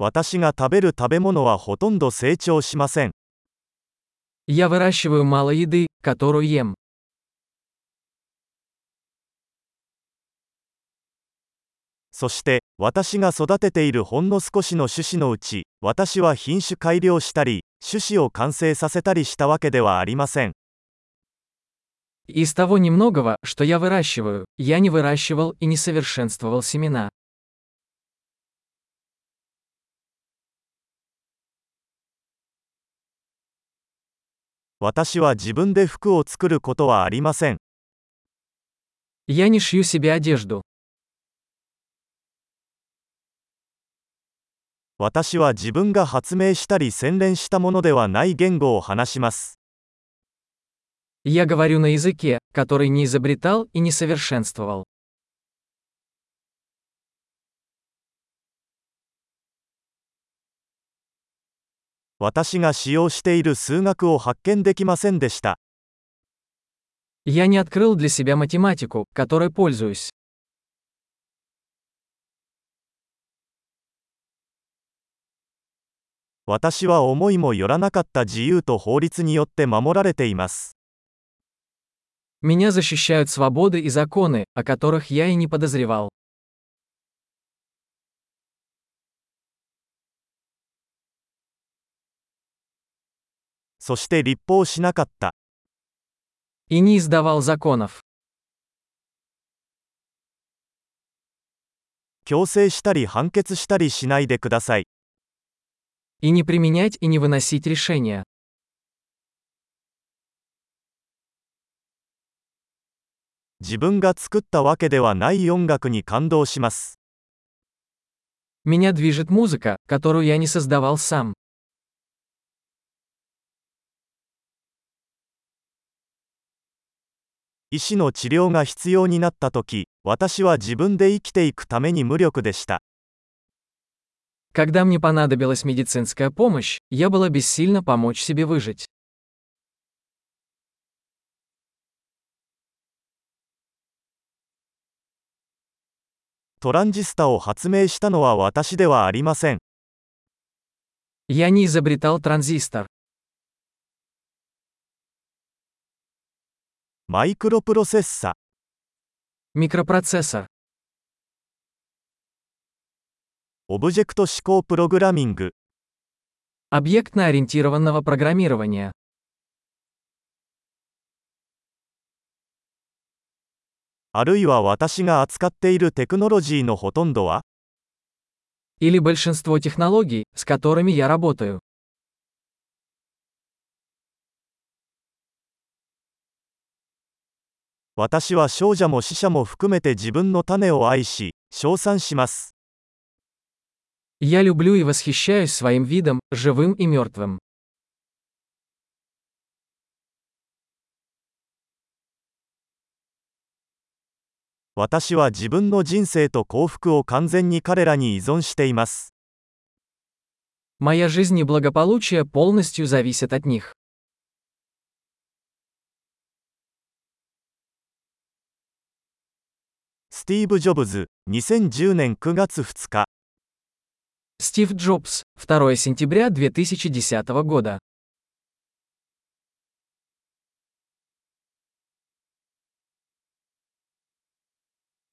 私が食べる食べ物はほとんど成長しません。 Я выращиваю мало еды, которую ем. そして、私が育てているほんの少しの種子のうち、私は品種改良したり、種子を完成させたりしたわけではありません。 Из того немногого, что я выращиваю, я не выращивал и не совершенствовал семена. 私は自分で服を作ることはありません。 Я не шью себе одежду. 私は自分が発明したり洗練したものではない言語を話します。 Я говорю на языке, который не изобретал и не совершенствовал. 私が使用している数学を発見できませんでした。 Я не открыл для себя математику, которой пользуюсь. 私は思いもよらなかった自由と法律によって守られています。 Меня защищают свободы и законы, о которых я и не подозревал. そして立法しなかった。 И не издавал законов. 強制したり判決したりしないでください。 И не применять и не выносить решения. 自分が作ったわけではない音楽に感動します。 Меня движет музыка, которую я не создавал сам. 医師の治療が必要になったとき、私は自分で生きていくために無力でした。 Когда мне понадобилась медицинская помощь, я была бессильна помочь себе выжить. トランジスタを発明したのは私ではありません。 Я не изобретал транзистор. マイクロプロセッサ、 Микропроцессор. オブジェクト指向プログラミング、 Объектно-ориентированного программирования. あるいは私が扱っているテクノロジーのほとんどは Или большинство технологий, с которыми я работаю. 私は少女も死者も含めて自分の種を愛し、称賛します。 Я люблю и восхищаюсь своим видом, живым и мертвым. 私は自分の人生と幸福を完全に彼らに依存しています。 Моя жизнь и благополучие полностью зависят от них. ティーブ・ジョブズ、2010年9月2日。 Стив Джобс, 2 сентября 2010 года.